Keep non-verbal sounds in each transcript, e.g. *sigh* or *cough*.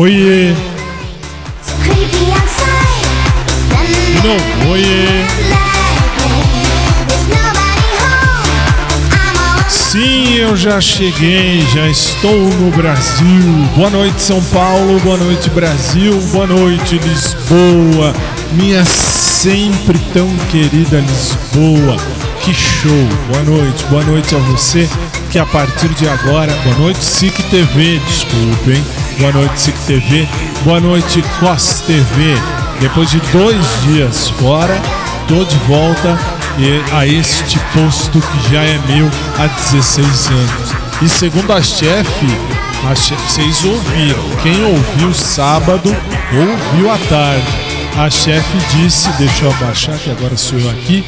Oiê! De novo, oiê! Sim, eu já cheguei, já estou no Brasil. Boa noite, São Paulo, boa noite, Brasil, boa noite, Lisboa, minha sempre tão querida Lisboa. Que show! Boa noite, boa noite a você que a partir de agora, boa noite, SIC TV, desculpem. Boa noite, SIC TV. Boa noite, COS TV. Depois de dois dias fora, tô de volta a este posto que já é meu há 16 anos. E segundo a chefe, a chefe vocês ouviram. Quem ouviu sábado, ouviu à tarde. A chefe disse, deixa eu abaixar que agora sou eu aqui.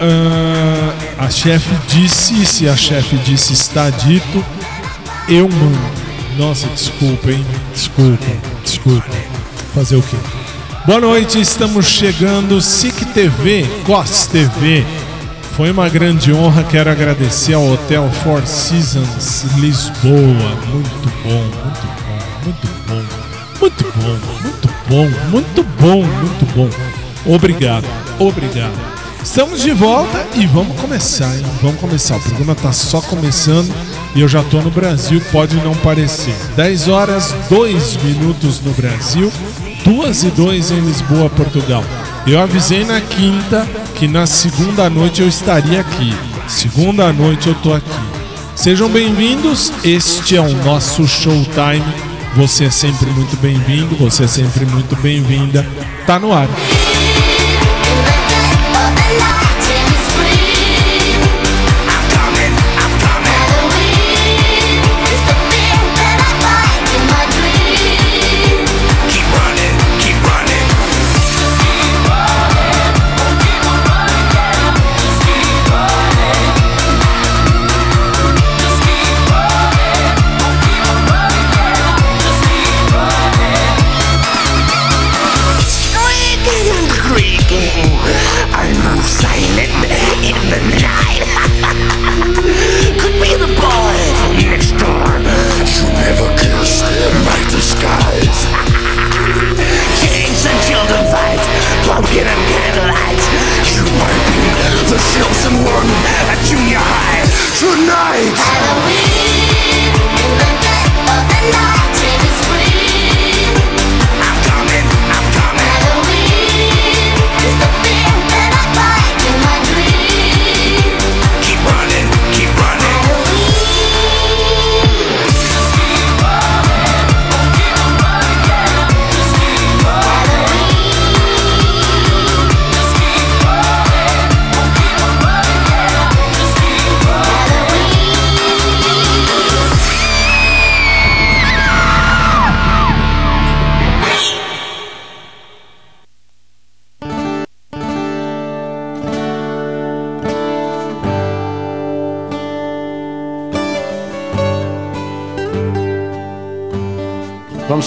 Uh, a chefe disse, se a chefe disse está dito, eu mando. Nossa, desculpa, hein? Desculpa, desculpa. Fazer o quê? Boa noite, estamos chegando. SIC TV, COS TV. Foi uma grande honra, quero agradecer ao Hotel Four Seasons Lisboa. Muito bom, muito bom, muito bom. Muito bom, muito bom, muito bom, muito bom. Obrigado, obrigado. Estamos de volta e vamos começar, hein? Vamos começar. O programa tá só começando e eu já tô no Brasil, pode não parecer. 10 horas, 2 minutos no Brasil, 2 e 2 em Lisboa, Portugal. Eu avisei na quinta que na segunda noite eu estaria aqui. Segunda noite eu tô aqui. Sejam bem-vindos, este é o nosso Showtime. Você é sempre muito bem-vindo, você é sempre muito bem-vinda. Tá no ar.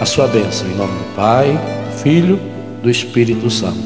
a sua bênção, em nome do Pai, do Filho, do Espírito Santo.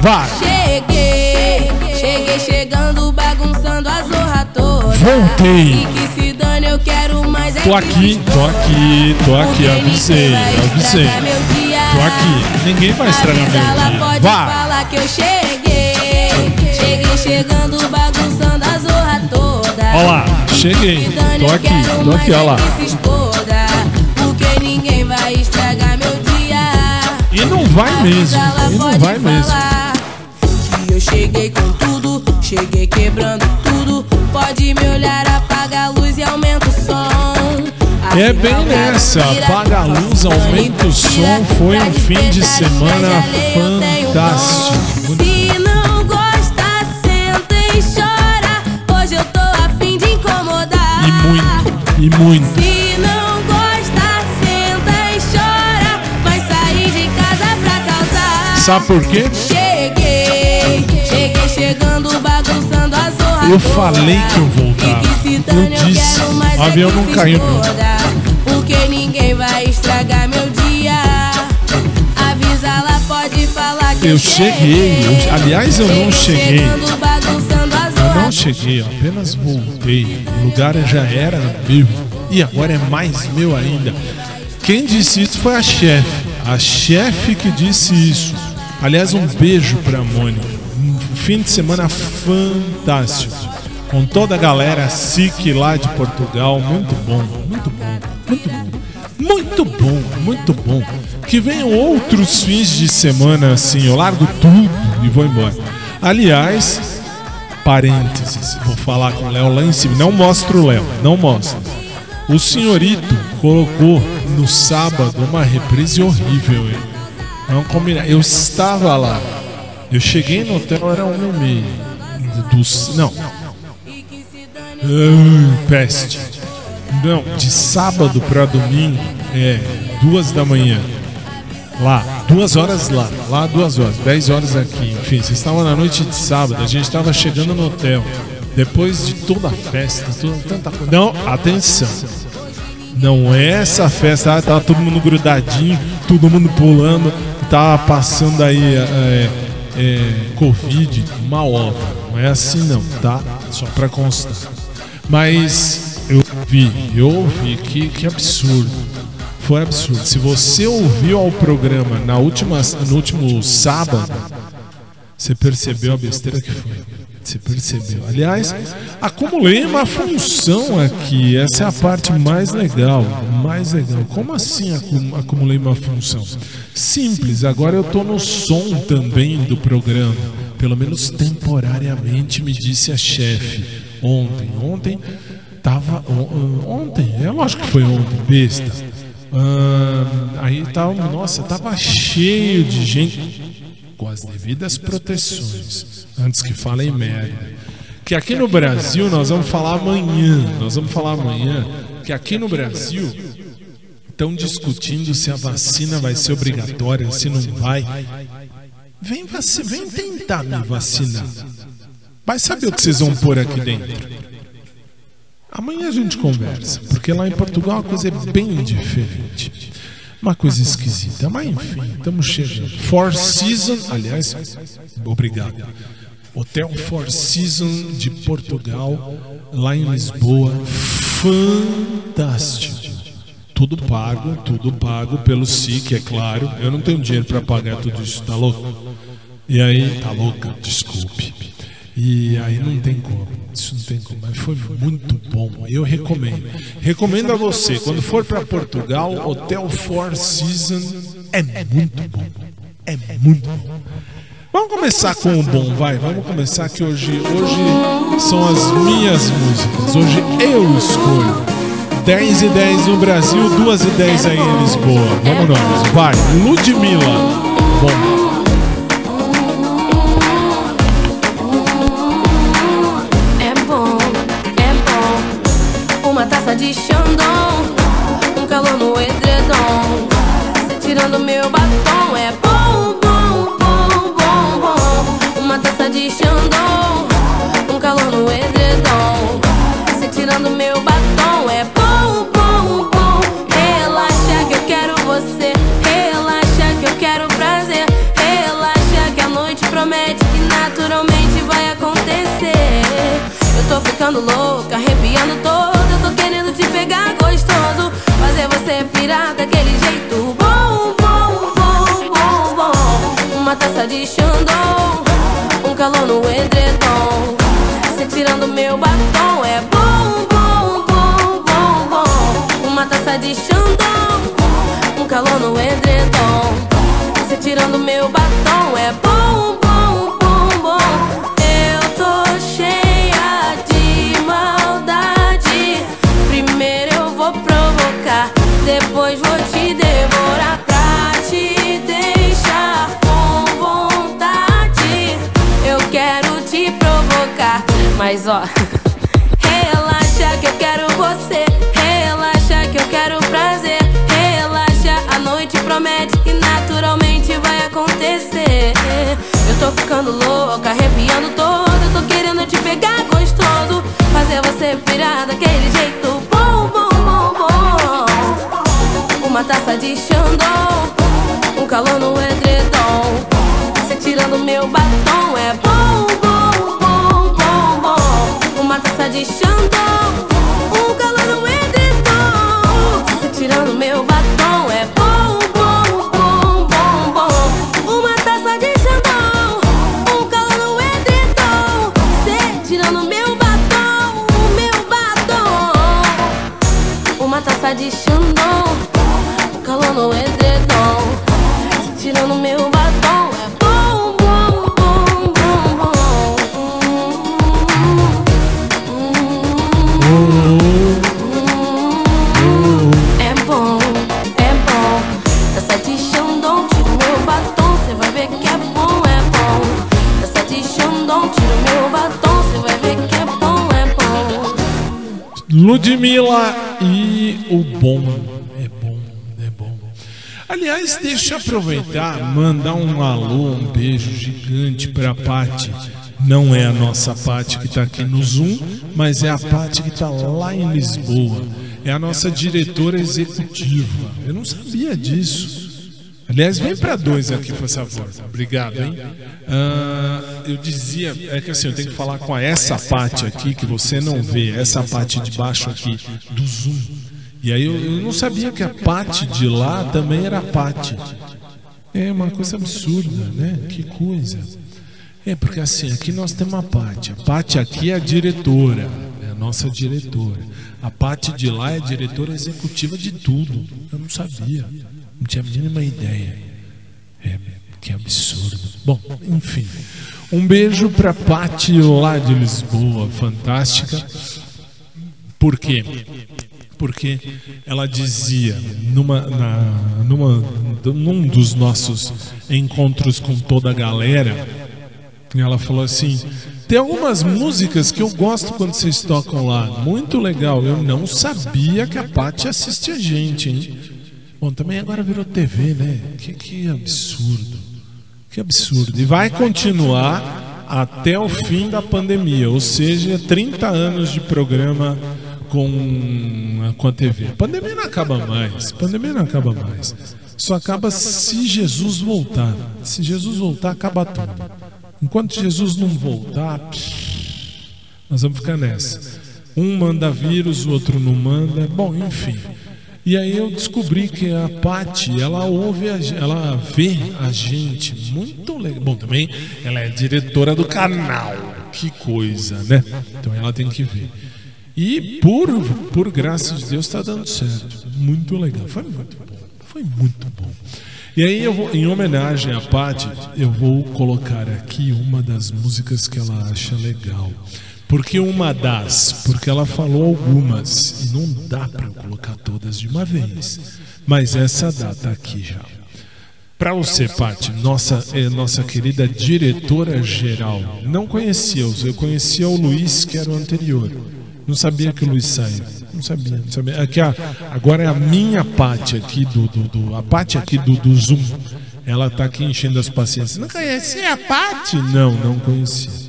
Vai! Cheguei, cheguei chegando, bagunçando a zorra toda. Voltei. E que se dane, eu quero mais é Tô aqui, tô aqui, tô aqui, avisei, avisei. Tô aqui, ninguém vai estragar meu dia. falar que eu cheguei. Cheguei chegando, bagunçando a zorra toda. Ó lá, cheguei, tô aqui, tô aqui, ó lá. é. Porque ninguém vai estragar meu dia. E não vai mesmo, e não vai mesmo. Que eu cheguei com tudo, cheguei quebrando tudo. Pode me olhar, apaga a luz e aumenta. É bem nessa, apaga a luz, aumenta o som. Foi um fim de semana fantástico. Se não gosta, senta e chora. Hoje eu tô afim de incomodar. E muito, e muito. Se não gosta, senta e chora. Vai sair de casa pra causar. Sabe por quê? Cheguei, cheguei chegando, bagunçando a zorra Eu falei que eu voltava. Eu disse. O é avião que não caiu, não. Estragar meu dia. Avisa, ela pode falar que Eu cheguei, eu- aliás, eu não cheguei. Eu não cheguei, apenas voltei. O lugar já era meu e agora é mais meu ainda. Quem disse isso foi a chefe. A chefe que disse isso. Aliás, um beijo pra Mônica. Um fim de semana fantástico. Com toda a galera SIC lá de Portugal. Muito bom, muito bom, muito bom. Muito bom, muito bom. Que venham outros fins de semana assim. Eu largo tudo e vou embora. Aliás, parênteses, vou falar com o Léo lá em cima. Não mostra o Léo, não mostra. O senhorito colocou no sábado uma reprise horrível, hein? Não combina. Eu estava lá. Eu cheguei no hotel, era uma e. Dos, não. Ai, peste. Não, de sábado para domingo é duas da manhã. Lá, duas horas lá, lá duas horas, dez horas aqui. Enfim, vocês estavam na noite de sábado, a gente estava chegando no hotel. Depois de toda a festa, toda, tanta coisa. Não, atenção. Não é essa festa, ah, tava todo mundo grudadinho, todo mundo pulando, tava passando aí é, é, Covid, uma obra. Não é assim não, tá? Só pra constar. Mas vi, eu ouvi, que, que absurdo. Foi absurdo. Se você ouviu ao programa na última, no último sábado, você percebeu a besteira que foi. Você percebeu. Aliás, acumulei uma função aqui. Essa é a parte mais legal. Mais legal. Como assim acu- acumulei uma função? Simples. Agora eu tô no som também do programa. Pelo menos temporariamente, me disse a chefe. Ontem. Ontem tava. on- Ontem, é lógico que foi ontem, besta. Ah, aí tava. Nossa, tava cheio de gente com as devidas proteções, antes que falem merda. Que aqui no Brasil nós vamos falar amanhã, nós vamos falar amanhã que aqui no Brasil estão discutindo se a vacina vai ser obrigatória, se não vai. Vem, vem tentar me vacinar. Vai saber o que vocês vão pôr aqui dentro. Amanhã a gente conversa, porque lá em Portugal a coisa é bem diferente. Uma coisa esquisita, mas enfim, estamos chegando. Four Seasons, aliás, obrigado. Hotel Four Seasons de Portugal, lá em Lisboa. fantástico. Tudo pago, tudo pago pelo SIC, é claro. Eu não tenho dinheiro para pagar tudo isso, tá louco? E aí, tá louca? Desculpe. E aí não tem como. Isso não tem como. Mas foi muito bom. Eu recomendo. Recomendo a você, quando for para Portugal, Hotel Four Seasons é muito bom. É muito bom. Vamos começar com o bom, vai. Vamos começar que hoje, hoje são as minhas músicas. Hoje eu escolho. 10 e 10 no Brasil, 2 e 10 aí em Lisboa. Vamos nós. Vai, Ludmilla. Bom. Daquele jeito bom, bom, bom, bom, bom. Uma taça de Xandão, um calor no edredom. Cê tirando meu batom é bom, bom, bom, bom, bom. Uma taça de Xandão, um calor no edredom. Cê tirando meu batom mas ó, relaxa que eu quero você. Relaxa que eu quero prazer. Relaxa, a noite promete que naturalmente vai acontecer. Eu tô ficando louca, arrepiando todo. Tô querendo te pegar gostoso. Fazer você pirar daquele jeito bom, bom, bom, bom. Uma taça de Xandão, um calor no edredom. Cê tirando meu batom é bom. Uma taça de Xandão, um calor no edredom. Cê tirando meu batom é bom, bom, bom, bom, bom. Uma taça de Xandão, um calor no edredom. Cê tirando meu batom, o meu batom. Uma taça de Xandão, Ludmilla e o bom. É bom, é bom. Aliás, deixa eu aproveitar, mandar um alô, um beijo gigante pra Pati. Não é a nossa Pati que tá aqui no Zoom, mas é a Pati que tá lá em Lisboa. É a nossa diretora executiva. Eu não sabia disso. Aliás, vem para dois aqui, por favor. Obrigado, hein? Ah, eu dizia, é que assim, eu tenho que falar com essa parte aqui que você não vê, essa parte de baixo aqui do Zoom. E aí eu, eu não sabia que a parte de lá também era parte. É uma coisa absurda, né? Que coisa. É porque assim, aqui nós temos a parte. A parte aqui é a diretora, é a nossa diretora. A parte de lá é a diretora executiva de tudo. Eu não sabia. Não tinha a mínima ideia. É, que absurdo. Bom, enfim. Um beijo pra Pati lá de Lisboa, fantástica. Por quê? Porque ela dizia numa, na, numa, num dos nossos encontros com toda a galera, ela falou assim: tem algumas músicas que eu gosto quando vocês tocam lá. Muito legal. Eu não sabia que a Paty assiste a gente, hein? Bom, também agora virou TV, né? Que, que absurdo. Que absurdo. E vai continuar até o fim da pandemia, ou seja, 30 anos de programa com, com a TV. A pandemia não acaba mais. A pandemia não acaba mais. Só acaba se Jesus voltar. Se Jesus voltar, acaba tudo. Enquanto Jesus não voltar, nós vamos ficar nessa. Um manda vírus, o outro não manda. Bom, enfim. E aí eu descobri que a Pati, ela ouve, a, ela vê a gente muito legal. Bom, também ela é diretora do canal. Que coisa, né? Então ela tem que ver. E por, por graça de Deus está dando certo. Muito legal. Foi muito bom. Foi muito bom. E aí eu vou, em homenagem à Pati, eu vou colocar aqui uma das músicas que ela acha legal. Porque uma das, porque ela falou algumas e não dá para colocar todas de uma vez. Mas essa dá, tá aqui já. Para você, Pati, nossa, é, nossa querida diretora geral. Não conhecia os, eu conhecia o Luiz, que era o anterior. Não sabia que o Luiz saiu. Não sabia, não sabia. Aqui, a, agora é a minha Pati aqui do, do, do a Pati aqui do, do Zoom. Ela tá aqui enchendo as paciências. Não conhecia a Pati? Não, não conhecia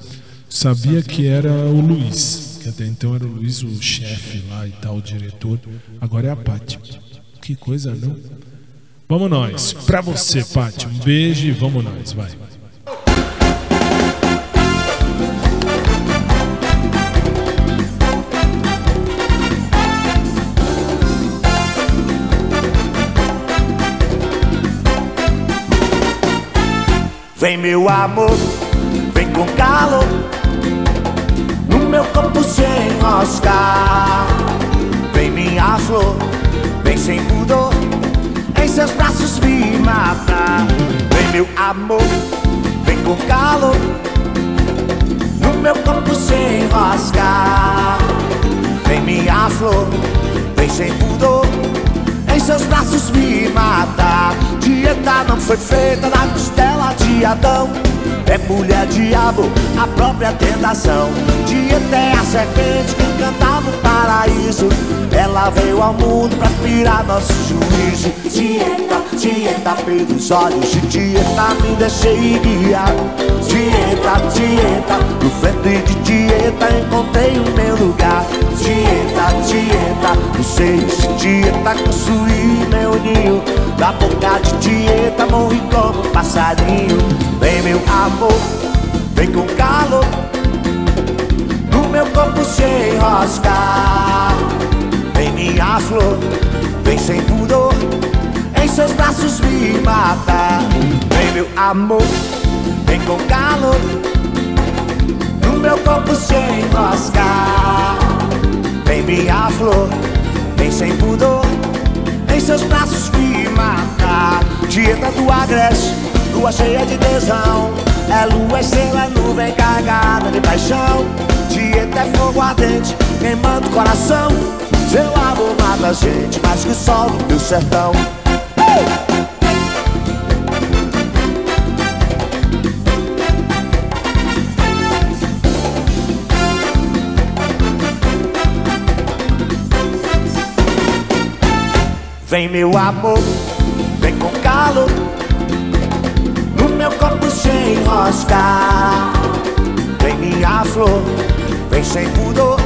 sabia que era o Luiz, que até então era o Luiz o chefe lá e tal, o diretor. Agora é a Paty. Que coisa, não? Vamos nós. Pra você, Paty, um beijo e vamos nós, vai. Vem meu amor, vem com calor meu corpo se enroscar Vem minha flor, vem sem pudor Em seus braços me matar Vem meu amor, vem com calor No meu corpo se enroscar Vem minha flor, vem sem pudor Em seus braços me matar Dieta não foi feita na costela de Adão. É mulher diabo, a própria tentação. Dieta é a serpente que encantava o paraíso. Ela veio ao mundo pra pirar nosso juízo. Dieta, dieta pelos olhos de dieta me deixei guiar. Dieta, dieta, no frente de dieta encontrei o meu lugar. Dieta, dieta, no seio de dieta construí meu ninho Da boca de dieta morri como passarinho. Vem meu amor, vem com calor. No meu corpo se enroscar Vem minha flor, vem sem pudor. Em seus braços me matar Vem meu amor, vem com calor. No meu corpo se enroscar Vem minha flor, seus braços me matar. Dieta do agreste lua cheia de tesão. É lua, estrela, nuvem carregada de paixão. Dieta é fogo ardente, queimando o coração. Seu amor mata a gente mais que o sol do teu sertão Vem meu amor, vem com calor meu corpo se enroscar Vem minha flor, vem sem pudor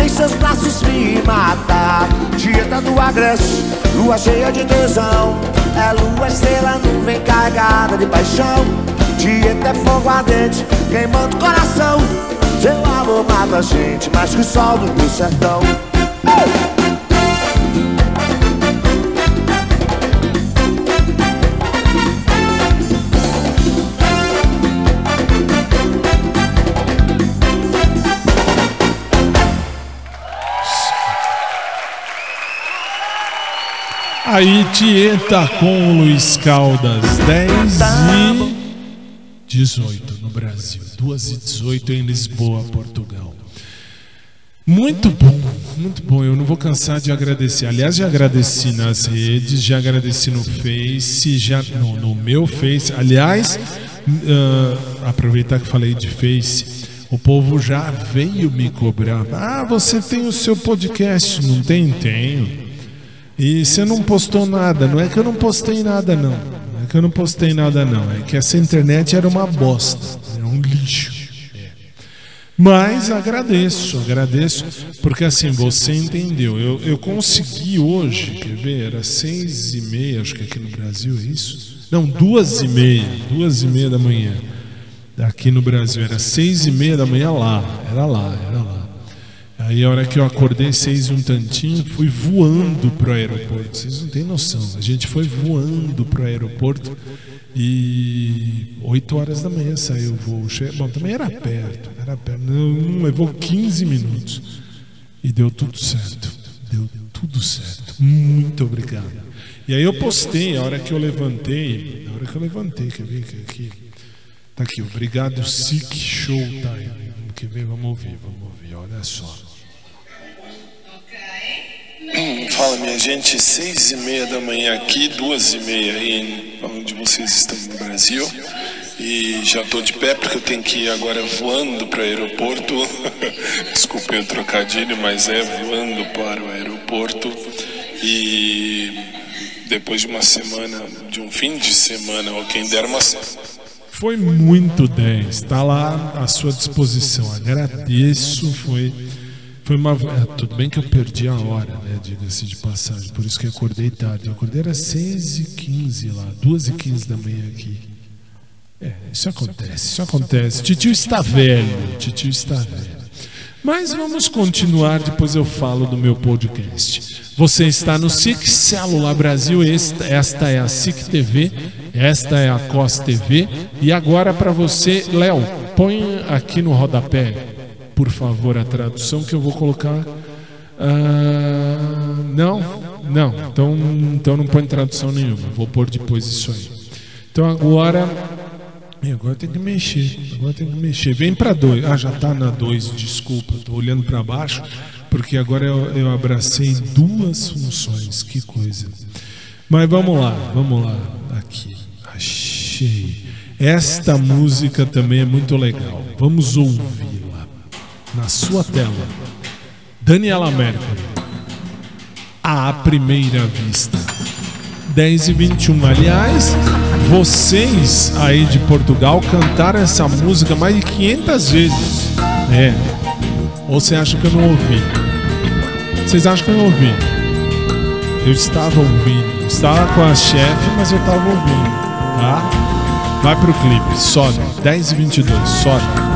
Em seus braços me matar Dieta do agreste, lua cheia de tesão É lua, estrela, nuvem carregada de paixão. Dieta é fogo ardente, queimando o coração. Seu amor mata a gente mais que o sol do meu sertão Aí Tieta com o Luiz Caldas, 10 e 18 no Brasil, 2 e 18 em Lisboa, Portugal. Muito bom, muito bom. Eu não vou cansar de agradecer. Aliás, já agradeci nas redes, já agradeci no Face, já no, no meu Face. Aliás, uh, aproveitar que falei de Face, o povo já veio me cobrar. Ah, você tem o seu podcast? Não tem? Tenho. E você não postou nada. Não é que eu não postei nada, não. Não é que eu não postei nada, não. É que essa internet era uma bosta. É um lixo. Mas agradeço, agradeço, porque assim, você entendeu. Eu, eu consegui hoje, quer ver? Era seis e meia, acho que aqui no Brasil é isso? Não, duas e meia, duas e meia da manhã. Aqui no Brasil era seis e meia da manhã lá, era lá, era lá. Aí a hora que eu acordei seis e um tantinho, fui voando pro aeroporto. Vocês não têm noção. A gente foi voando pro aeroporto e 8 horas da manhã saiu o voo. Bom, também era perto, era perto. Não, levou 15 minutos. E deu tudo certo. Deu tudo certo. Muito obrigado. E aí eu postei a hora que eu levantei. Na hora que eu levantei, quer ver que aqui. Tá aqui, obrigado, Sick Showtime. Quer ver? Vamos ouvir, vamos ouvir, olha só. Fala minha gente, seis e meia da manhã aqui, duas e meia aí onde vocês estão no Brasil. E já estou de pé porque eu tenho que ir agora voando para o aeroporto. *laughs* Desculpem o trocadilho, mas é voando para o aeroporto. E depois de uma semana, de um fim de semana, ou quem der uma Foi muito 10, está lá à sua disposição. Agradeço, foi foi uma. É, tudo bem que eu perdi a hora, né? Diga-se de passagem. Por isso que acordei tarde. Eu acordei era 6h15 lá, 2h15 da manhã aqui. É, isso acontece, isso acontece. Titio está velho, titio está velho. Mas vamos continuar, depois eu falo do meu podcast. Você está no SIC Célula Brasil, esta, esta é a SIC TV, esta é a COS TV. E agora para você, Léo, põe aqui no rodapé por favor, a tradução que eu vou colocar. Uh, não, não. Então, então não põe tradução nenhuma. Vou pôr depois isso aí. Então agora. Agora tem que mexer. Agora tem que mexer. Vem para dois. Ah, já está na dois. Desculpa. Estou olhando para baixo porque agora eu, eu abracei duas funções. Que coisa. Mas vamos lá, vamos lá. Aqui. Achei. Esta música também é muito legal. Vamos ouvir na sua tela. Daniela Mercury. À primeira vista. 10 e 21. Aliás, vocês aí de Portugal cantaram essa música mais de 500 vezes. É. Ou você acha que eu não ouvi? Vocês acham que eu não ouvi? Eu estava ouvindo. Estava com a chefe, mas eu estava ouvindo. Tá? Vai pro clipe. Sobe. 10 e 22. Sobe.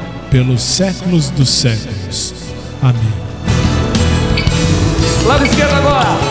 pelos séculos dos séculos. Amém. Lado esquerdo agora.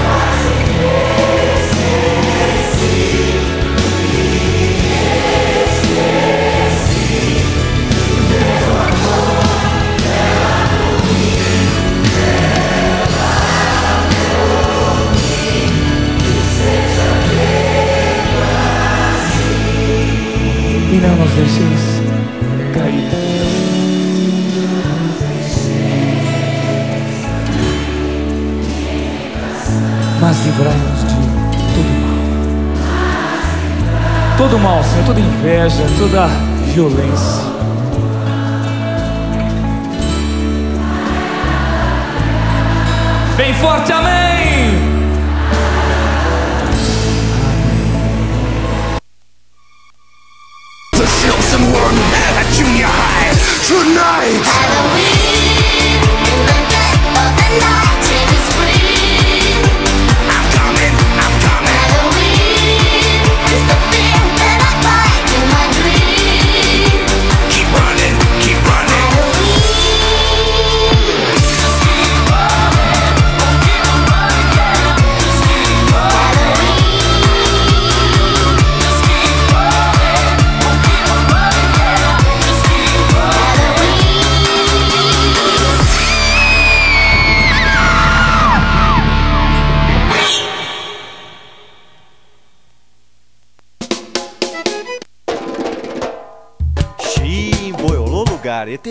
E não nos deixeis cair. Mas livrai-nos de todo mal. Todo mal, Senhor, toda inveja, toda violência. Bem forte, amém!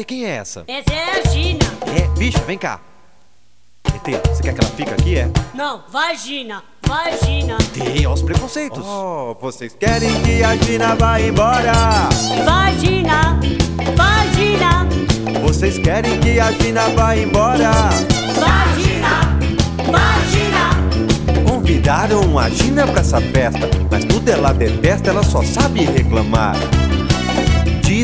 Quem é essa? Essa é a Gina. É, bicho, vem cá. ET, você quer que ela fique aqui, é? Não, vagina. Vagina. ET, olha os preconceitos. Oh, vocês querem que a Gina vá embora? Vagina. Vagina. Vocês querem que a Gina vá embora? Vagina. Vagina. Convidaram a Gina pra essa festa, mas tudo ela detesta, ela só sabe reclamar.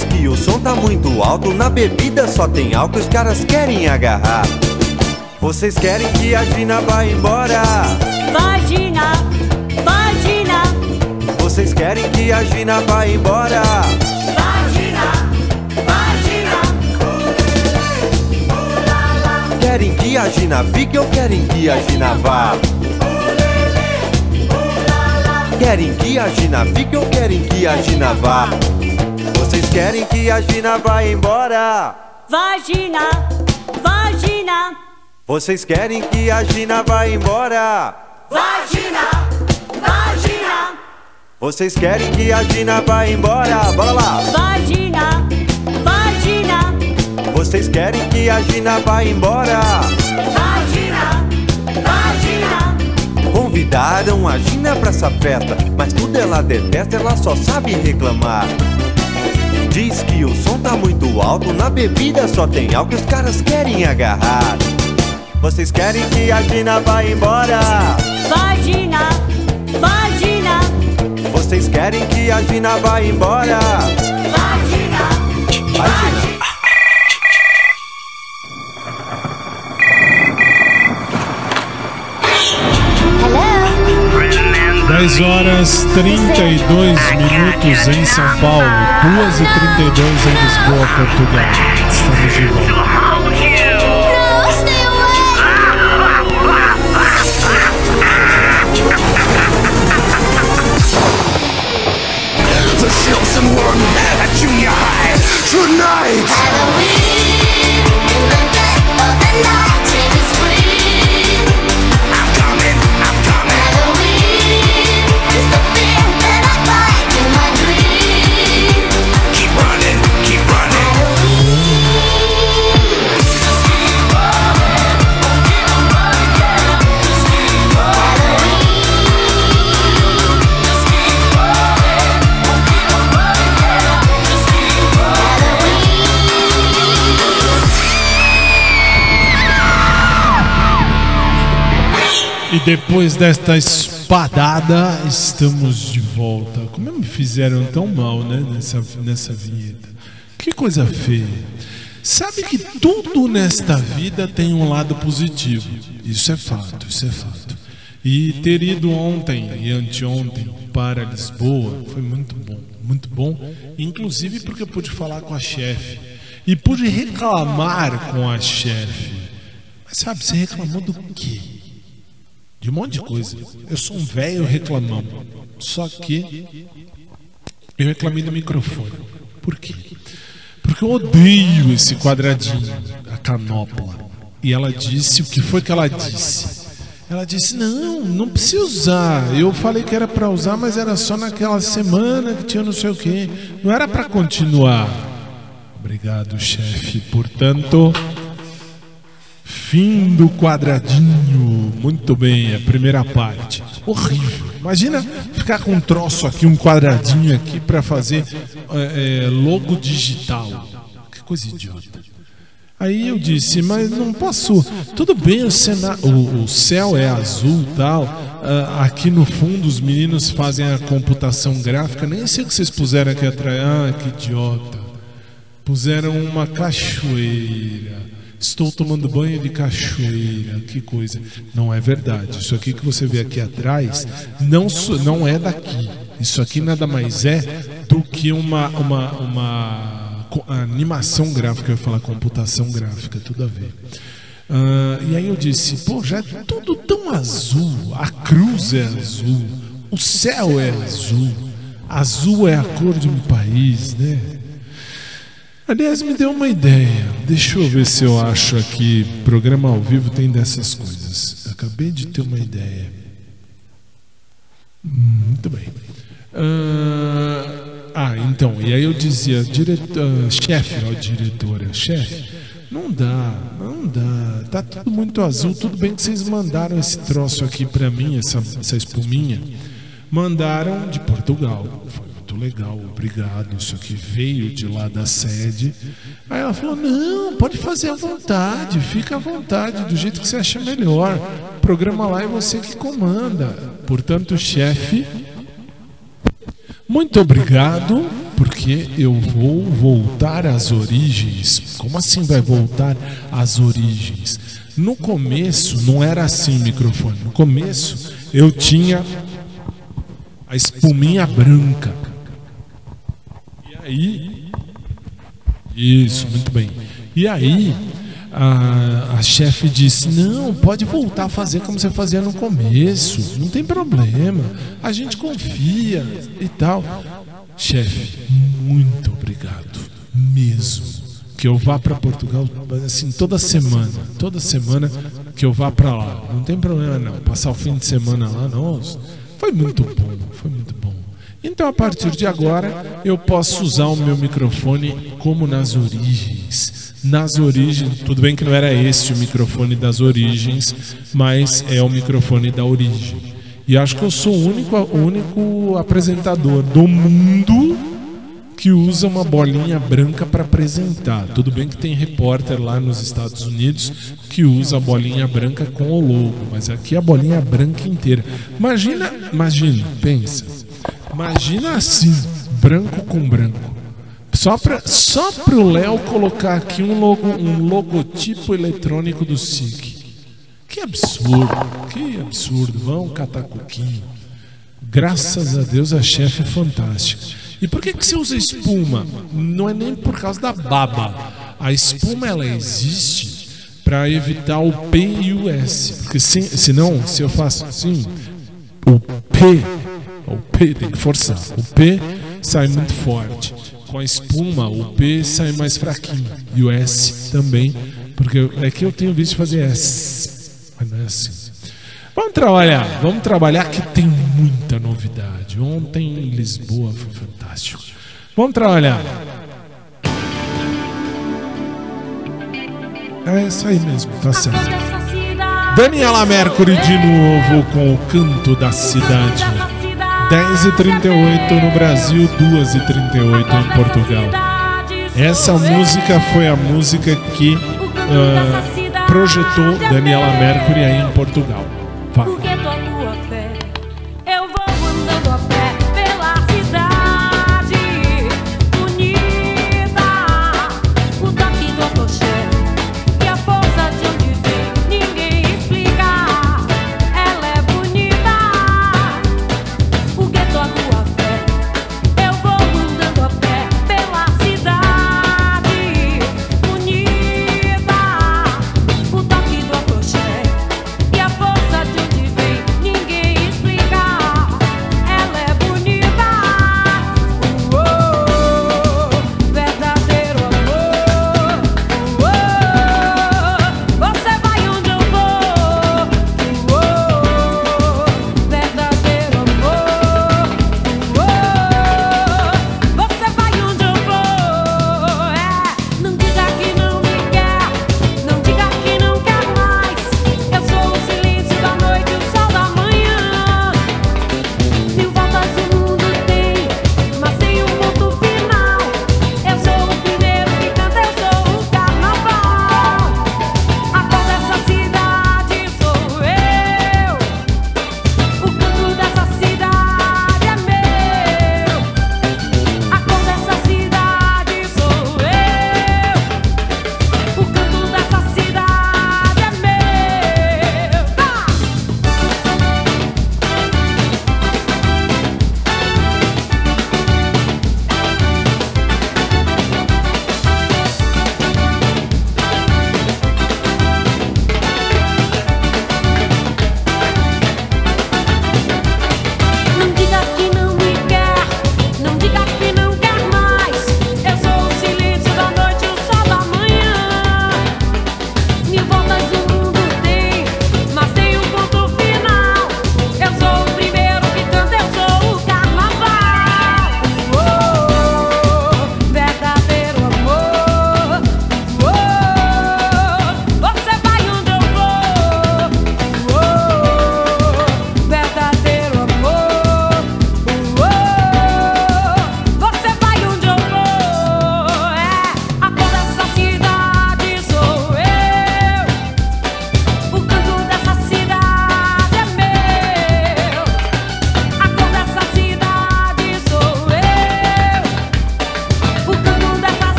Diz que o som tá muito alto, na bebida só tem álcool, os caras querem agarrar. Vocês querem que a Gina vá embora? Vagina, vagina, Vocês querem que a Gina vá embora? vagina, vagina. Querem que a Gina fique ou querem que a Gina vá? Querem que a Gina fique ou querem que a Gina vá? Vocês querem que a Gina vá embora? Vagina, vagina, Vocês querem que a Gina vá embora? vagina, vagina, Vocês querem que a Gina vá embora? Bora lá! vagina, vagina, Vocês querem que a Gina vá embora? vagina, vagina. Convidaram a Gina pra essa festa, mas tudo ela detesta, ela só sabe reclamar. Diz que o som tá muito alto, na bebida só tem álcool, os caras querem agarrar. Vocês querem que a Gina vá embora? Vagina, vagina, Vocês querem que a Gina vá embora? vagina, Vai, Gina. 10 horas 32 minutos em São Paulo, 2 e 32 em Lisboa, Portugal. Estamos de volta. To show someone at junior high tonight. I'm depois desta espadada, estamos de volta. Como me fizeram tão mal, né, nessa, nessa vinheta. Que coisa feia. Sabe que tudo nesta vida tem um lado positivo. Isso é fato, isso é fato. E ter ido ontem e anteontem para Lisboa foi muito bom, muito bom. Inclusive porque eu pude falar com a chefe e pude reclamar com a chefe. Mas sabe, você reclamou do quê? De um monte de coisa. Eu sou um velho reclamão. Só que eu reclamei do microfone. Por quê? Porque eu odeio esse quadradinho, a canopla. E ela disse o que foi que ela disse? Ela disse: "Não, não precisa usar. Eu falei que era para usar, mas era só naquela semana que tinha não sei o quê. Não era para continuar." Obrigado, chefe. Portanto, Fim do quadradinho. Muito bem, a primeira parte. Horrível. Imagina ficar com um troço aqui, um quadradinho aqui para fazer é, é, logo digital. Que coisa idiota. Aí eu disse, mas não posso. Tudo bem, o, cena, o, o céu é azul tal. ah, aqui no fundo os meninos fazem a computação gráfica. Nem sei o que vocês puseram aqui atrás. Ah, que idiota. Puseram uma cachoeira. Estou tomando banho de cachoeira, que coisa. Não é verdade. Isso aqui que você vê aqui atrás não, não é daqui. Isso aqui nada mais é do que uma, uma, uma animação gráfica. Eu ia falar computação gráfica, tudo a ver. Ah, e aí eu disse, pô, já é tudo tão azul. A cruz é azul, o céu é azul. Azul é a cor de um país, né? Aliás, me deu uma ideia. Deixa eu ver se eu acho aqui. Programa ao vivo tem dessas coisas. Acabei de ter uma ideia. Hum, Muito bem. Ah, ah, então, e aí eu dizia, diretor, chefe, ó, diretora, chefe, não dá, não dá, tá tudo muito azul, tudo bem que vocês mandaram esse troço aqui pra mim, essa, essa espuminha, mandaram de Portugal, foi legal, obrigado, isso aqui veio de lá da sede, aí ela falou, não, pode fazer à vontade, fica à vontade, do jeito que você acha melhor, programa lá é você que comanda, portanto, chefe, muito obrigado porque eu vou voltar às origens. Como assim vai voltar às origens? No começo não era assim o microfone. No começo eu tinha a espuminha branca. Aí. Isso, muito bem. E aí a, a chefe disse: Não, pode voltar a fazer como você fazia no começo, não tem problema, a gente confia e tal. Chefe, muito obrigado, mesmo. Que eu vá para Portugal, assim, toda semana, toda semana que eu vá para lá, não tem problema não. Passar o fim de semana lá, nossa, foi muito bom, foi muito bom. Então, a partir de agora, eu posso usar o meu microfone como nas origens. Nas origens, tudo bem que não era esse o microfone das origens, mas é o microfone da origem. E acho que eu sou o único, único apresentador do mundo que usa uma bolinha branca para apresentar. Tudo bem que tem repórter lá nos Estados Unidos que usa a bolinha branca com o logo, mas aqui a bolinha branca inteira. Imagina, imagina, pensa. Imagina assim, branco com branco. Só para só pro Léo colocar aqui um, logo, um logotipo eletrônico do SIC. Que absurdo, que absurdo. Vão catar coquinho. Graças a Deus a chefe é fantástica. E por que, que você usa espuma? Não é nem por causa da baba. A espuma ela existe para evitar o P e o S. Porque se, senão, se eu faço assim, o P, o P tem que forçar. O P sai muito forte. Com a espuma, o P sai mais fraquinho. E o S também. Porque é que eu tenho visto fazer S. Mas não é assim. Vamos trabalhar, vamos trabalhar que tem muita novidade. Ontem em Lisboa foi fantástico. Vamos trabalhar. É isso aí mesmo, tá certo. Daniela Mercury de novo com o canto da cidade. 10h38 no Brasil, 2h38 em Portugal. Essa música foi a música que ah, projetou Daniela Mercury aí em Portugal.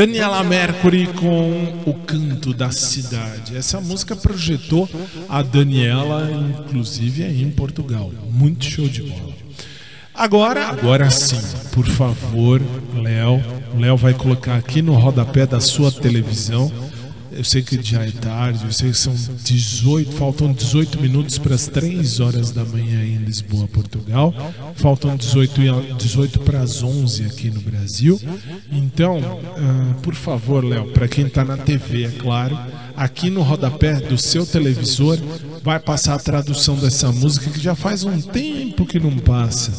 Daniela Mercury com O Canto da Cidade. Essa música projetou a Daniela, inclusive aí em Portugal. Muito show de bola. Agora, agora sim, por favor, Léo. Léo vai colocar aqui no rodapé da sua televisão. Eu sei que já é tarde, eu sei que são 18, faltam 18 minutos para as 3 horas da manhã em Lisboa, Portugal. Faltam 18, e- 18 para as 11 aqui no Brasil. Então, ah, por favor, Léo, para quem está na TV, é claro, aqui no rodapé do seu televisor vai passar a tradução dessa música que já faz um tempo que não passa.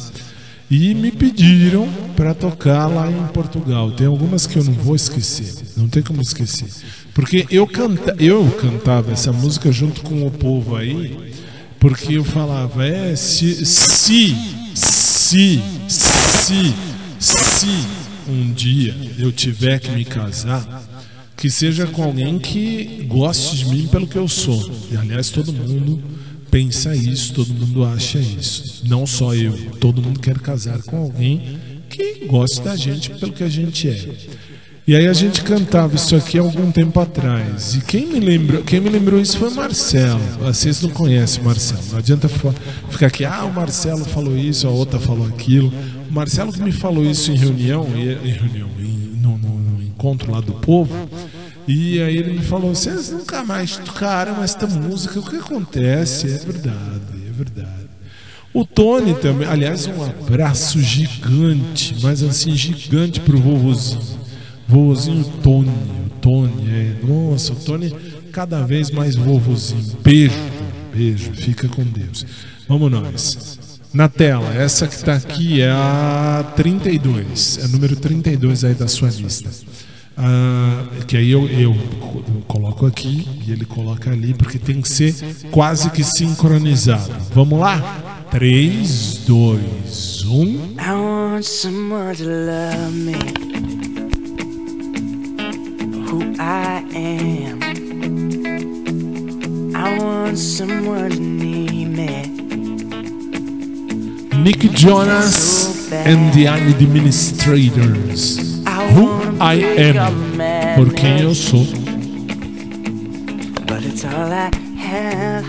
E me pediram para tocar lá em Portugal. Tem algumas que eu não vou esquecer. Não tem como esquecer. Porque eu, canta, eu cantava essa música junto com o povo aí, porque eu falava, é, se, se, se, se, se um dia eu tiver que me casar, que seja com alguém que goste de mim pelo que eu sou. E aliás, todo mundo pensa isso, todo mundo acha isso. Não só eu, todo mundo quer casar com alguém que goste da gente pelo que a gente é. E aí a gente cantava isso aqui há algum tempo atrás. E quem me lembrou, quem me lembrou isso foi o Marcelo. Vocês não conhecem o Marcelo. Não adianta ficar aqui, ah, o Marcelo falou isso, a outra falou aquilo. Marcelo que me falou isso em reunião, e- em reunião, em- no, no- no encontro lá do povo. E aí ele me falou: vocês nunca mais tocaram esta música, o que acontece? É verdade, é verdade. O Tony também, aliás, um abraço gigante, mas assim, gigante pro vovozinho. Vovozinho Tony, o Tony, é. Nossa, o Tony cada vez mais vovozinho. Beijo, beijo, fica com Deus. Vamos nós. Na tela, essa que tá aqui é a 32, é o número 32 aí da sua lista. Ah, que aí eu, eu co- coloco aqui e ele coloca ali, porque tem que ser quase que sincronizado. Vamos lá? 3, 2, 1. I want someone to love me. Who I am. I want someone to need me. Nick Jonas and the Administrators. Who I am. Por quem eu sou. But it's all I have.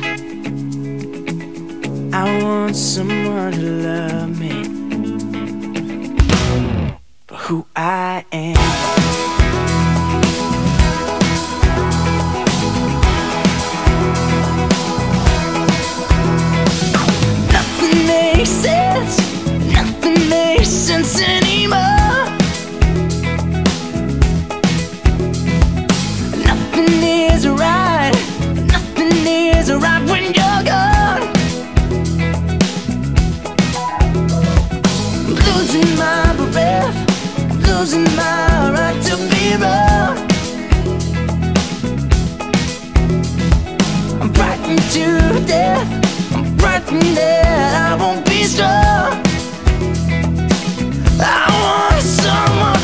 I want someone to love me. For who I am. Losing my right to be wrong. I'm frightened to death. I'm frightened that I won't be strong. I want someone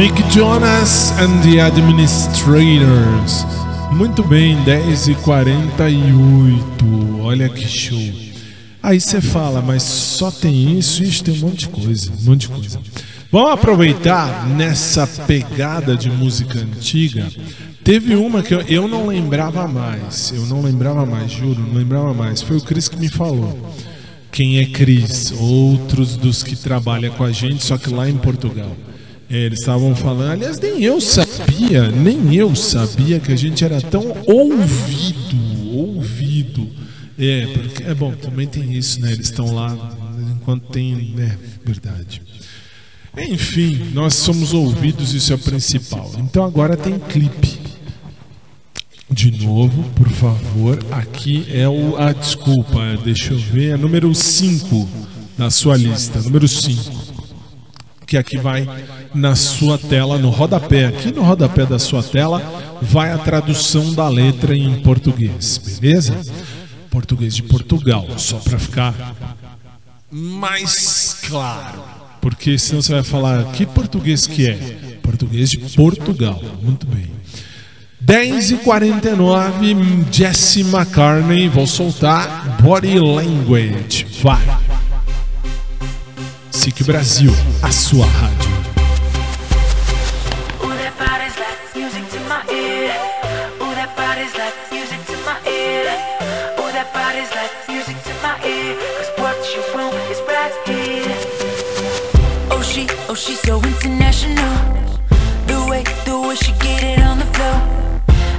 am. Nick Jonas and the Administrators. Muito bem, 10 e 48 Olha que show. Aí você fala, mas só tem isso? Isso tem um monte de coisa, um monte de coisa. Vamos aproveitar nessa pegada de música antiga. Teve uma que eu, não lembrava mais. Eu não lembrava mais, juro, não lembrava mais. Foi o Cris que me falou. Quem é Cris? Outros dos que trabalham com a gente, só que lá em Portugal. É, eles estavam falando, aliás, nem eu sabia, nem eu sabia que a gente era tão ouvido, ouvido. É, porque, é bom, também tem isso, né? Eles estão lá enquanto tem, né? Verdade. Enfim, nós somos ouvidos, isso é o principal. Então agora tem clipe. De novo, por favor, aqui é o. Ah, desculpa, deixa eu ver, é número 5 na sua lista, número 5 que aqui vai na sua tela, no rodapé. Aqui no rodapé da sua tela vai a tradução da letra em português, beleza? Português de Portugal, só para ficar mais claro. Porque senão você vai falar, que português que é? Português de Portugal, muito bem. 10 e 49 Jesse McCartney, vou soltar Body Language, vai. SIC Brasil, a sua rádio. So international. The way, the way she get it on the floor.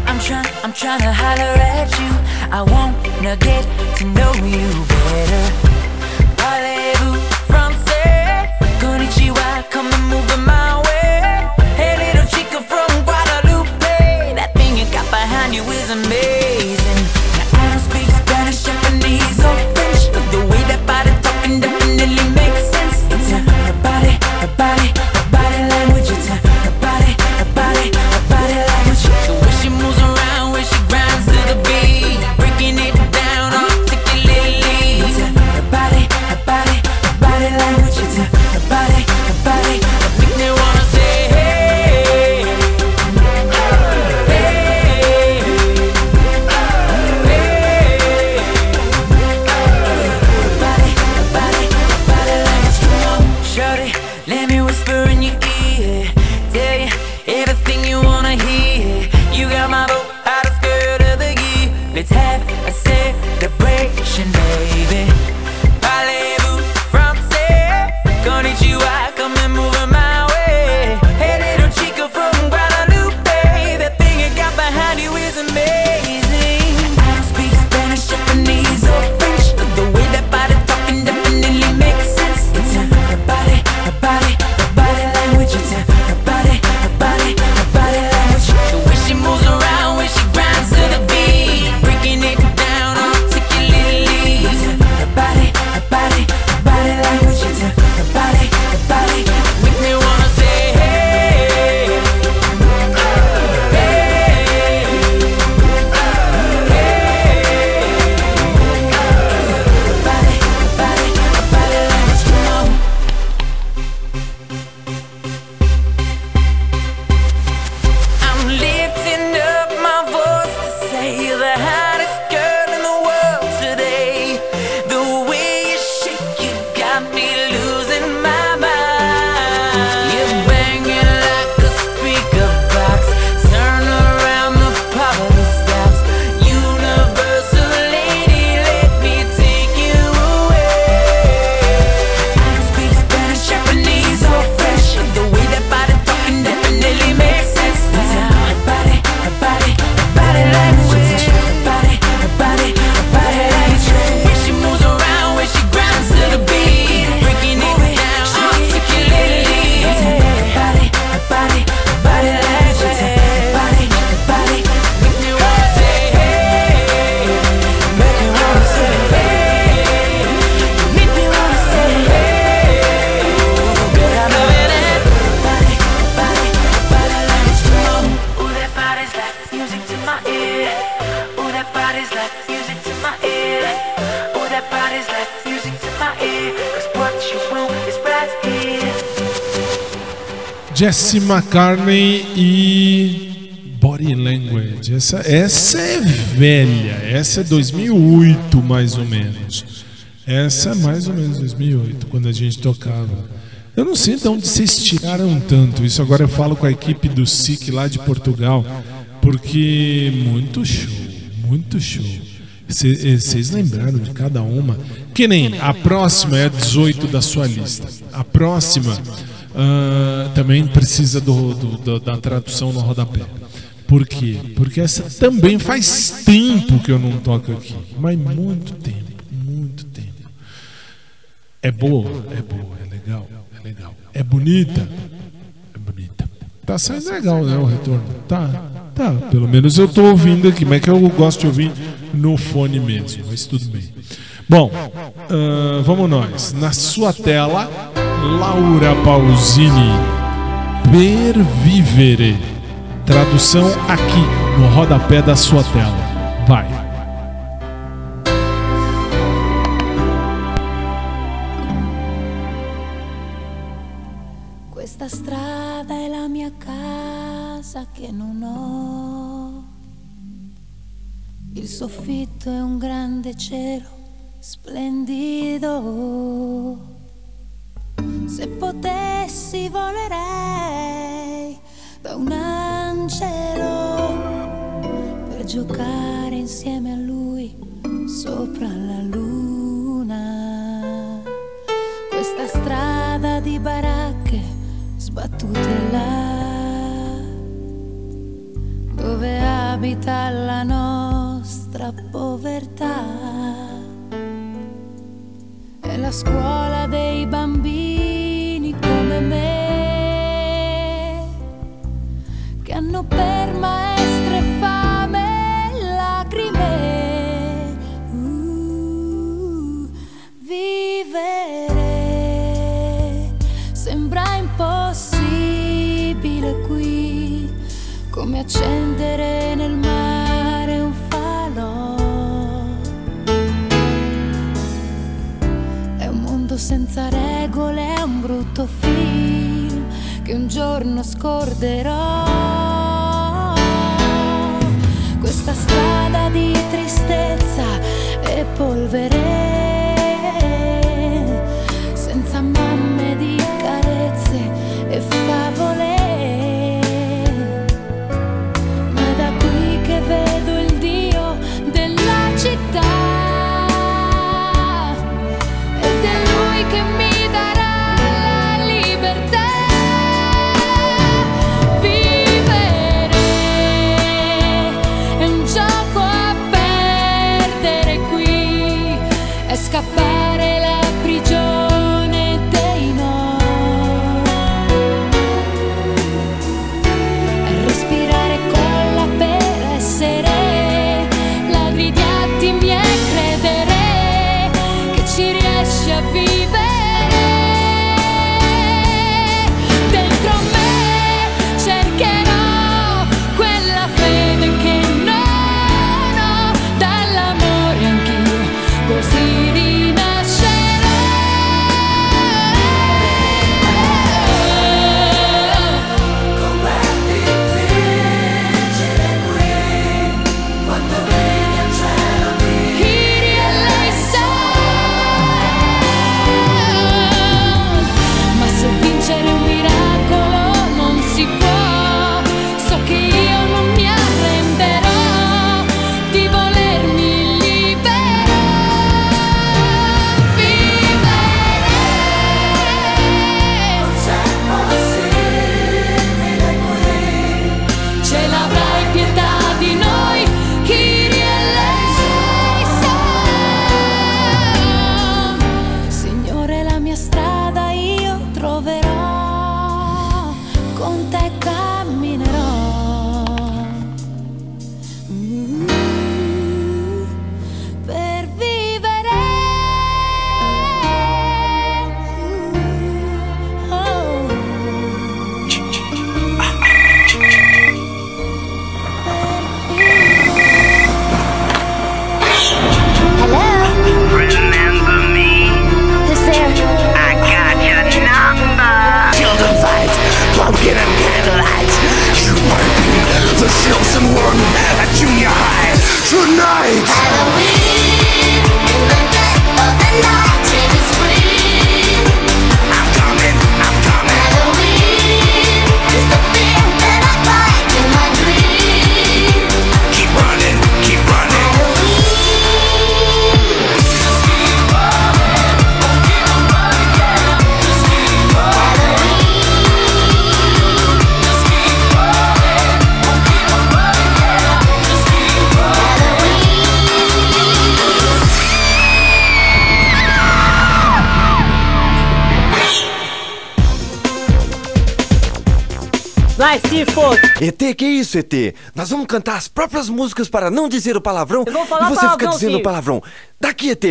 I'm trying, I'm trying to holler at you. I wanna get to know you better. body's Jesse McCartney e Body Language. Essa, essa é velha, essa é 2008 mais ou menos. Essa é mais ou menos 2008, quando a gente tocava. Eu não sei de onde vocês tiraram tanto. Isso agora eu falo com a equipe do SIC lá de Portugal, porque muito show muito show. Vocês lembraram de cada uma? Que nem a próxima é a 18 da sua lista. A próxima ah, também precisa do, do- do- da tradução no rodapé. Por quê? Porque essa também faz tempo que eu não toco aqui. Mas muito tempo, muito tempo. É boa, é boa, é legal, é legal. É bonita, é bonita. Tá saindo legal, né, o retorno? Tá, tá. Pelo menos eu tô ouvindo aqui, mas é que eu gosto de ouvir no fone mesmo, mas tudo bem. Bom, ah, vamos nós. Na sua tela, Laura Pausini, Per Vivere. Tradução aqui, no rodapé da sua tela. Vai. Questa strada è la mia casa che non ho. Il soffitto è un grande cielo splendido. Se potessi volerei da un angelo per giocare insieme a lui sopra la luna. Questa strada di baracche sbattute là, dove abita la nostra povertà. È la scuola dei bambini come me, che hanno per maestre fame e lacrime. Uh, vivere sembra impossibile qui, come accendere senza regole, è un brutto film che un giorno scorderò. Questa strada di tristezza e polvere, ET, que isso, ET? Nós vamos cantar as próprias músicas para não dizer o palavrão Eu vou falar e você fica palavrão, dizendo filho. o palavrão. Daqui, ET.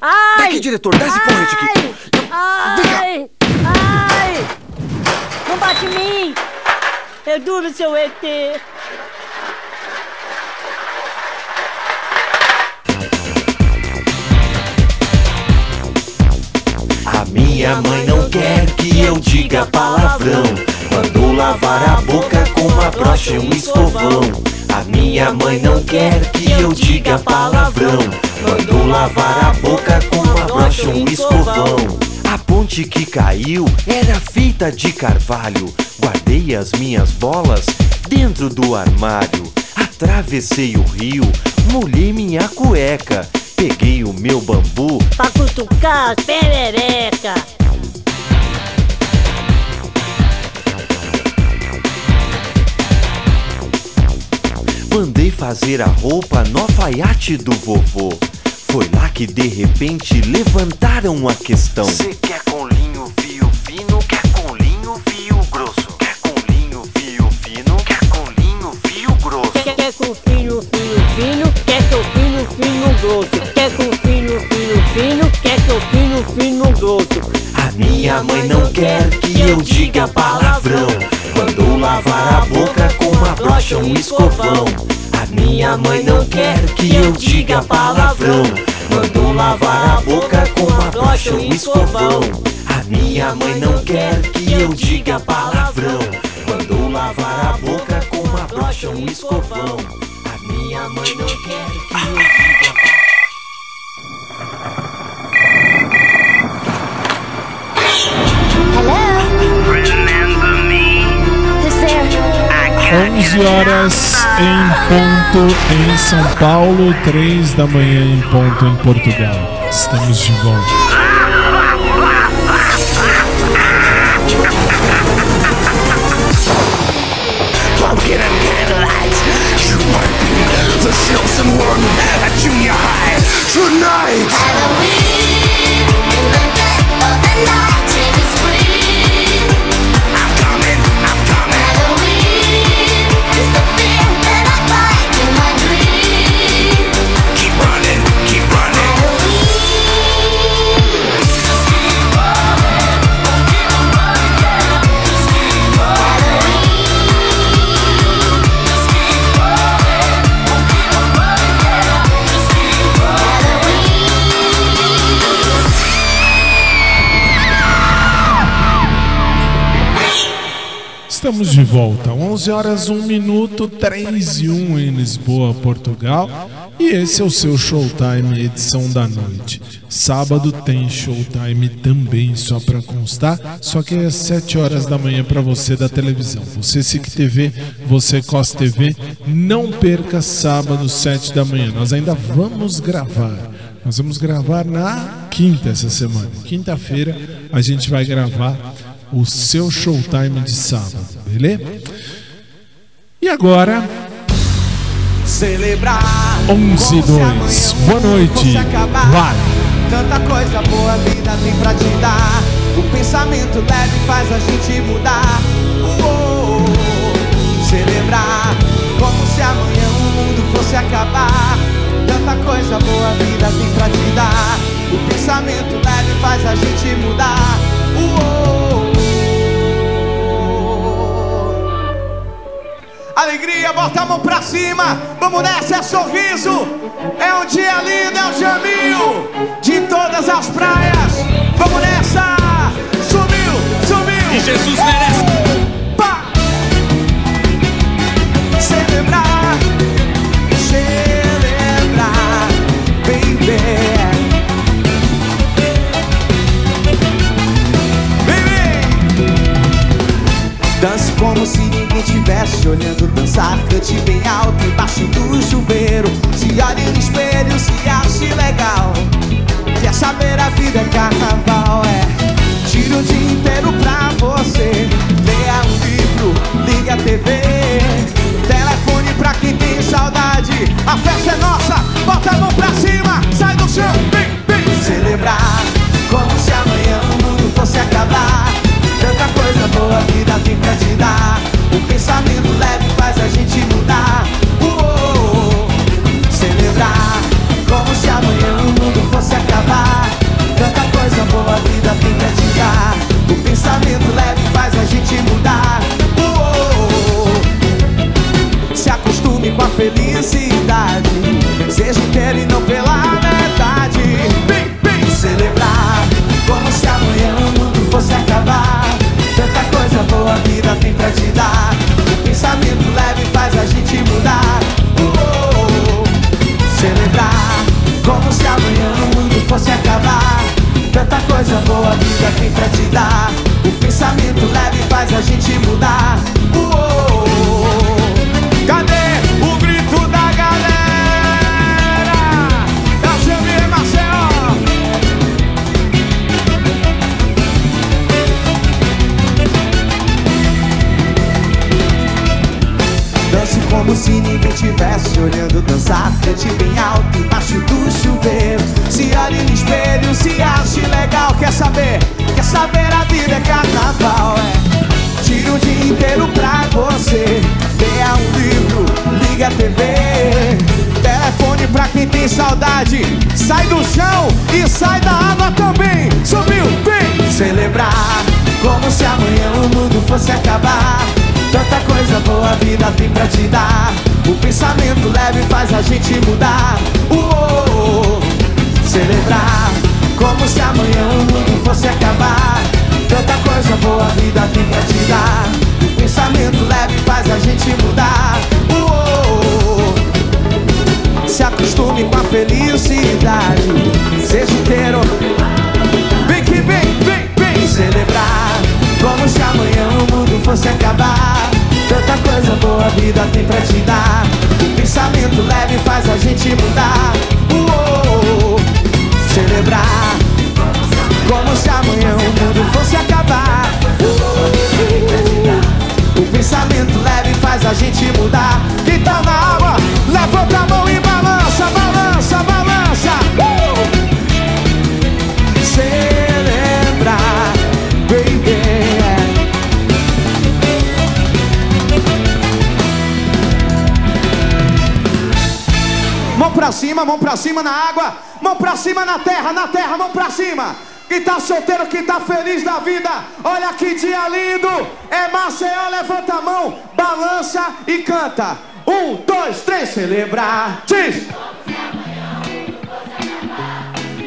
Ai! Daqui, diretor, dá esse porrete aqui. Ai! Ai! Não bate em mim! Eu duro, seu ET! A minha mãe não quer que eu diga palavrão. Mandou lavar a boca com uma brocha e um escovão. A minha mãe não quer que eu diga palavrão. Mandou lavar a boca com uma brocha e um escovão. A ponte que caiu era feita de carvalho. Guardei as minhas bolas dentro do armário. Atravessei o rio, molhei minha cueca. Peguei o meu bambu Pra cutucar as perereca! Mandei fazer a roupa no alfaiate do vovô. Foi lá que de repente levantaram a questão. Cê quer com linho fio fino? Quer com linho fio grosso? Quer com linho fio fino? Quer com linho fio grosso? Quer, quer com fino, fino, fino? Quer que eu fino, fino, grosso? Quer com fino, fino, fino? Quer que eu fino, fino, grosso? A minha mãe não quer que eu diga palavrão. Mandou lavar a boca com uma brocha, um escovão. A minha mãe não quer que eu diga palavrão. Mandou lavar a boca com uma brocha, um escovão. A minha mãe não quer que eu diga palavrão. Mandou lavar a boca com uma brocha, um escovão. A minha mãe não quer que eu diga Who's there? 11 horas em ponto em São Paulo, 3 da manhã em ponto em Portugal. Estamos de volta. Pumpkin and candlelight. You might be the chosen one at junior Estamos de volta, 11 horas 1 minuto, 3 e 1 em Lisboa, Portugal. E esse é o seu Showtime, edição da noite. Sábado tem Showtime também, só para constar, só que é às 7 horas da manhã para você da televisão. Você SIC TV, você COS TV, não perca sábado, 7 da manhã. Nós ainda vamos gravar. Nós vamos gravar na quinta essa semana. Quinta-feira a gente vai gravar o seu showtime de sábado, beleza? E agora, Celebrar 11 e 2. Boa noite. Vai. Tanta coisa boa a vida tem pra te dar. O pensamento leve faz a gente mudar. Uou, celebrar como se amanhã o mundo fosse acabar. Tanta coisa boa a vida tem pra te dar. O pensamento leve faz a gente mudar. Uou. Alegria, bota a mão pra cima. Vamos nessa, é sorriso. É um dia lindo, é o Jamil de todas as praias. Vamos nessa. Sumiu, sumiu. E Jesus Cante bem alto embaixo do chuveiro. Se olhe no espelho, se ache legal. Quer saber a vida é carnaval, é. Tira o dia inteiro pra você. Leia um livro, liga a TV. Telefone pra quem tem saudade. A festa é nossa, bota a mão pra cima. Sai do chão, vem, vem. Celebrar como se amanhã o mundo fosse acabar. Tanta coisa boa a vida tem pra te dar. O faz a gente mudar. Uou, celebrar como se amanhã o mundo fosse acabar. Tanta coisa boa a vida tem pra te dar. O pensamento leve faz a gente mudar. Uou, se acostume com a felicidade. Seja inteiro e não perca. Coisa boa a vida tem pra te dar. O pensamento leve faz a gente mudar. Uou, tivesse olhando dançar Cante bem alto embaixo do chuveiro. Se olhe no espelho, se ache legal. Quer saber? Quer saber? A vida é carnaval, é. Tira o dia inteiro pra você. Leia um livro, liga a TV Telefone pra quem tem saudade. Sai do chão e sai da água também. Subiu, vem! Celebrar. Como se amanhã o mundo fosse acabar. Tanta coisa boa a vida tem pra te dar O pensamento leve faz a gente mudar. Uou, celebrar Como se amanhã o mundo fosse acabar. Tanta coisa boa a vida tem pra te dar. O pensamento leve faz a gente mudar. Uou, se acostume com a felicidade. Seja inteiro Vem que vem, vem, vem. Celebrar Como se amanhã o mundo fosse acabar Tanta coisa boa a vida tem pra te dar. O pensamento leve faz a gente mudar. Uou, celebrar. Como se amanhã o mundo fosse acabar. O pensamento leve faz a gente mudar. Quem tá na água, levanta a mão e pra cima, mão pra cima na água, mão pra cima na terra, na terra, mão pra cima. Quem tá solteiro, quem tá feliz da vida, olha que dia lindo. É Maceió, levanta a mão, balança e canta. Um, dois, três, celebrar. Diz.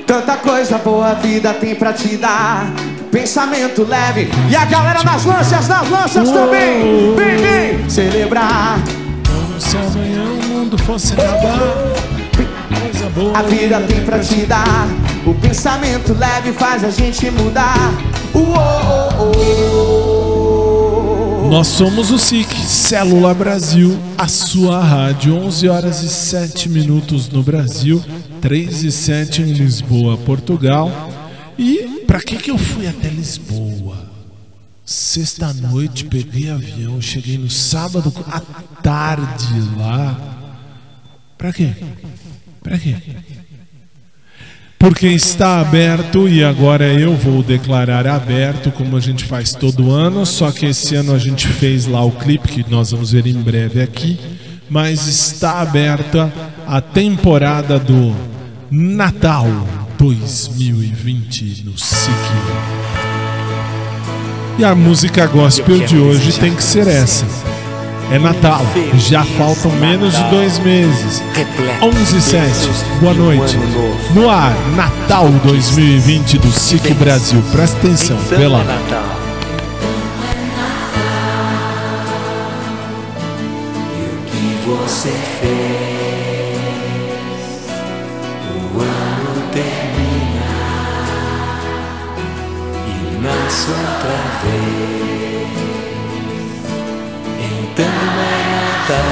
Tanta coisa boa a vida tem pra te dar. Pensamento leve. E a galera nas lanchas, nas lanchas também. Vem, vem. Celebrar. Como se amanhã o mundo fosse acabar. A vida tem pra te dar. O pensamento leve faz a gente mudar. Uou, Nós somos o SIC, Célula Brasil, a sua rádio. 11 horas e 7 minutos no Brasil, 3 e 7 em Lisboa, Portugal. E pra que que eu fui até Lisboa? Sexta noite peguei avião, cheguei no sábado à tarde lá. Pra quê? Pra quê? Porque está aberto e agora eu vou declarar aberto, como a gente faz todo ano. Só que esse ano a gente fez lá o clipe que nós vamos ver em breve aqui. Mas está aberta a temporada do Natal 2020 no SIC. E a música gospel de hoje tem que ser essa. É Natal, já faltam menos de dois meses. 11 e 7, boa noite. No ar, Natal 2020 do SIC Brasil. Presta atenção, vê lá. que você fez. Natal,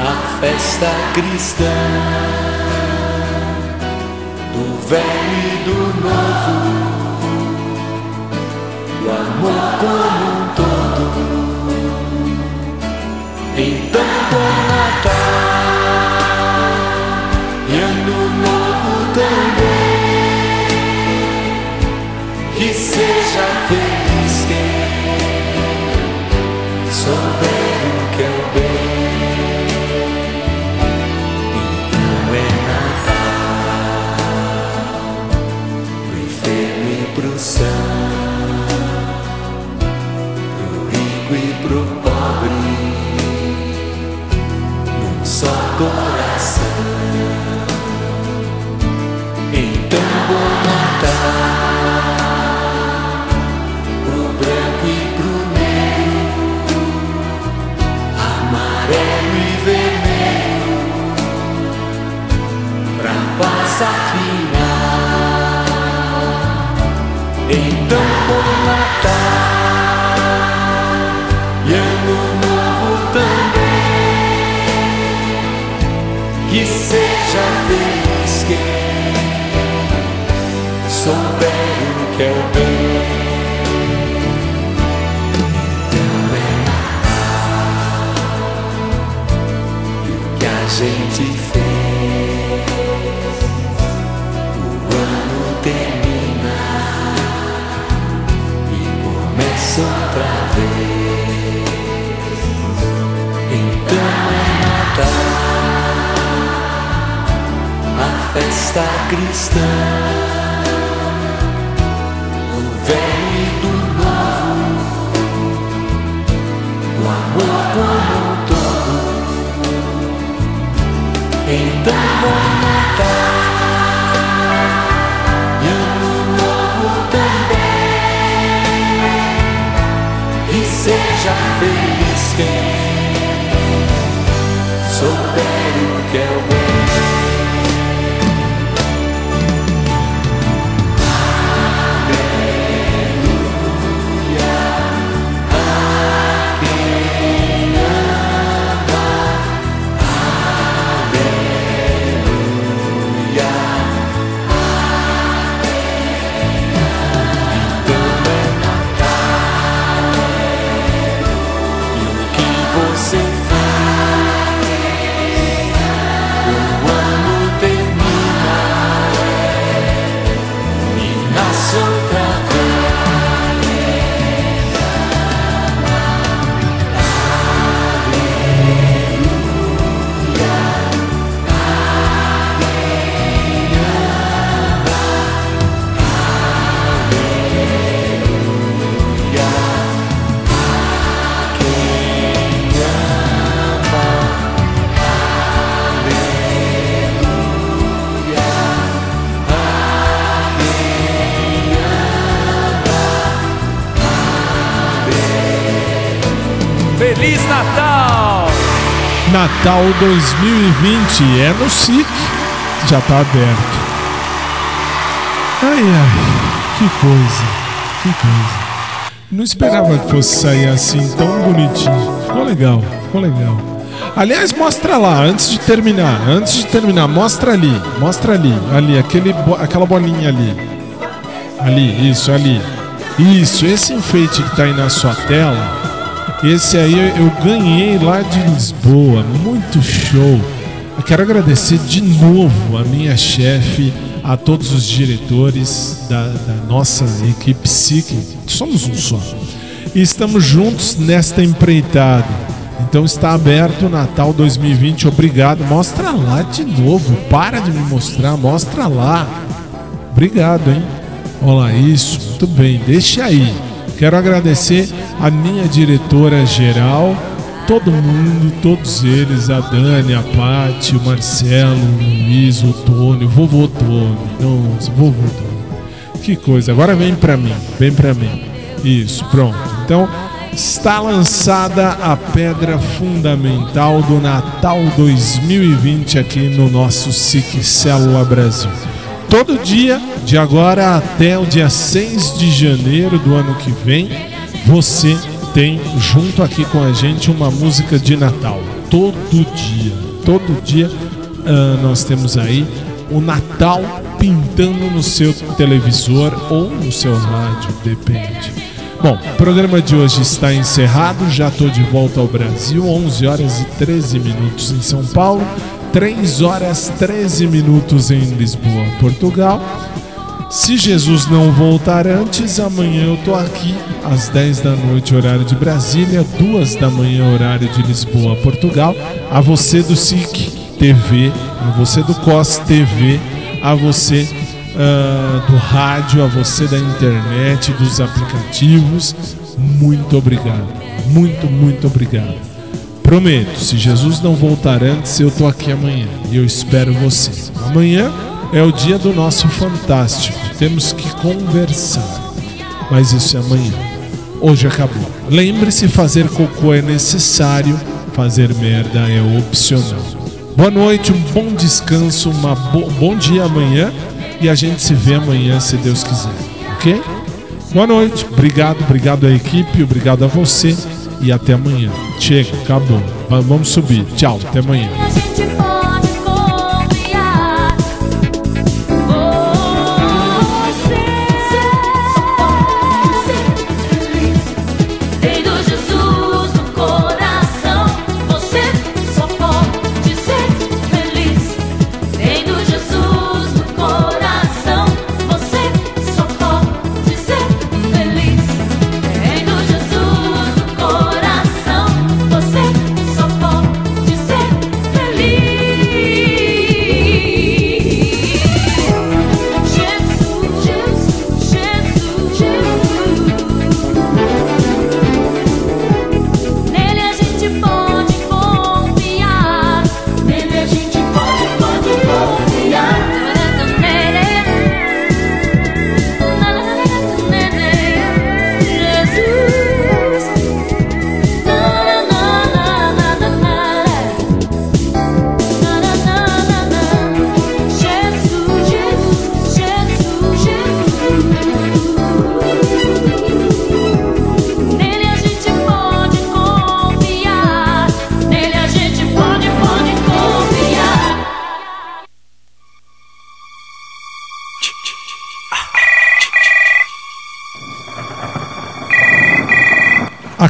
a festa cristã do velho e do novo, do amor como um todo. Então bom Natal passar final. Então vou matar e ano novo também. Que seja feliz quem souber o que é o bem. Festa cristã, do velho e do novo, do amor como um todo. Então bom Natal e ano novo também, e seja feliz quem souber o que é o bem. Natal 2020 é no SIC, já tá aberto. Ai ai, que coisa, que coisa. Não esperava que fosse sair assim tão bonitinho. Ficou legal, ficou legal. Aliás, mostra lá, antes de terminar, antes de terminar, mostra ali, mostra ali, ali, aquele, aquela bolinha ali. Ali, isso, ali. Isso, esse enfeite que tá aí na sua tela, esse aí eu ganhei lá de Lisboa, muito show. Eu quero agradecer de novo a minha chefe, a todos os diretores da, da nossa equipe SIC. Somos um só. E estamos juntos nesta empreitada. Então está aberto o Natal 2020. Obrigado. Mostra lá de novo. Para de me mostrar. Mostra lá. Obrigado, hein? Olha isso. Muito bem. Deixa aí. Quero agradecer a minha diretora geral, todo mundo, todos eles, a Dani, a Paty, o Marcelo, o Luiz, o Tony, o vovô Tony. Nossa, vovô Tony. Que coisa. Agora vem pra mim, vem pra mim. Isso, pronto. Então, está lançada a pedra fundamental do Natal 2020 aqui no nosso SIC Célula Brasil. Todo dia, de agora até o dia 6 de janeiro do ano que vem, você tem junto aqui com a gente uma música de Natal. Todo dia, todo dia ah, nós temos aí o Natal pintando no seu televisor ou no seu rádio, depende. Bom, o programa de hoje está encerrado, já estou de volta ao Brasil, 11 horas e 13 minutos em São Paulo, 3 horas 13 minutos em Lisboa, Portugal. Se Jesus não voltar antes, amanhã eu tô aqui às 10 da noite, horário de Brasília, 2 da manhã, horário de Lisboa, Portugal. A você do SIC TV, a você do COS TV, a você ah, do rádio, a você da internet, dos aplicativos. Muito obrigado. Muito, muito obrigado. Prometo, se Jesus não voltar antes, eu tô aqui amanhã e eu espero você. Amanhã é o dia do nosso fantástico. Temos que conversar. Mas isso é amanhã. Hoje acabou. Lembre-se, fazer cocô é necessário, fazer merda é opcional. Boa noite, um bom descanso, um bo bom dia amanhã e a gente se vê amanhã se Deus quiser. OK? Boa noite. Obrigado, obrigado à equipe, obrigado a você e até amanhã. Chega, acabou. Va- Vamos subir. Tchau, até amanhã.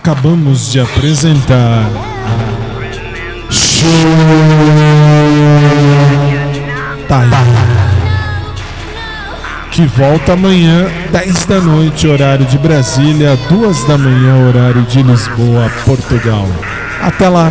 Acabamos de apresentar Show Time que volta amanhã 10 da noite horário de Brasília, 2 da manhã horário de Lisboa, Portugal. Até lá.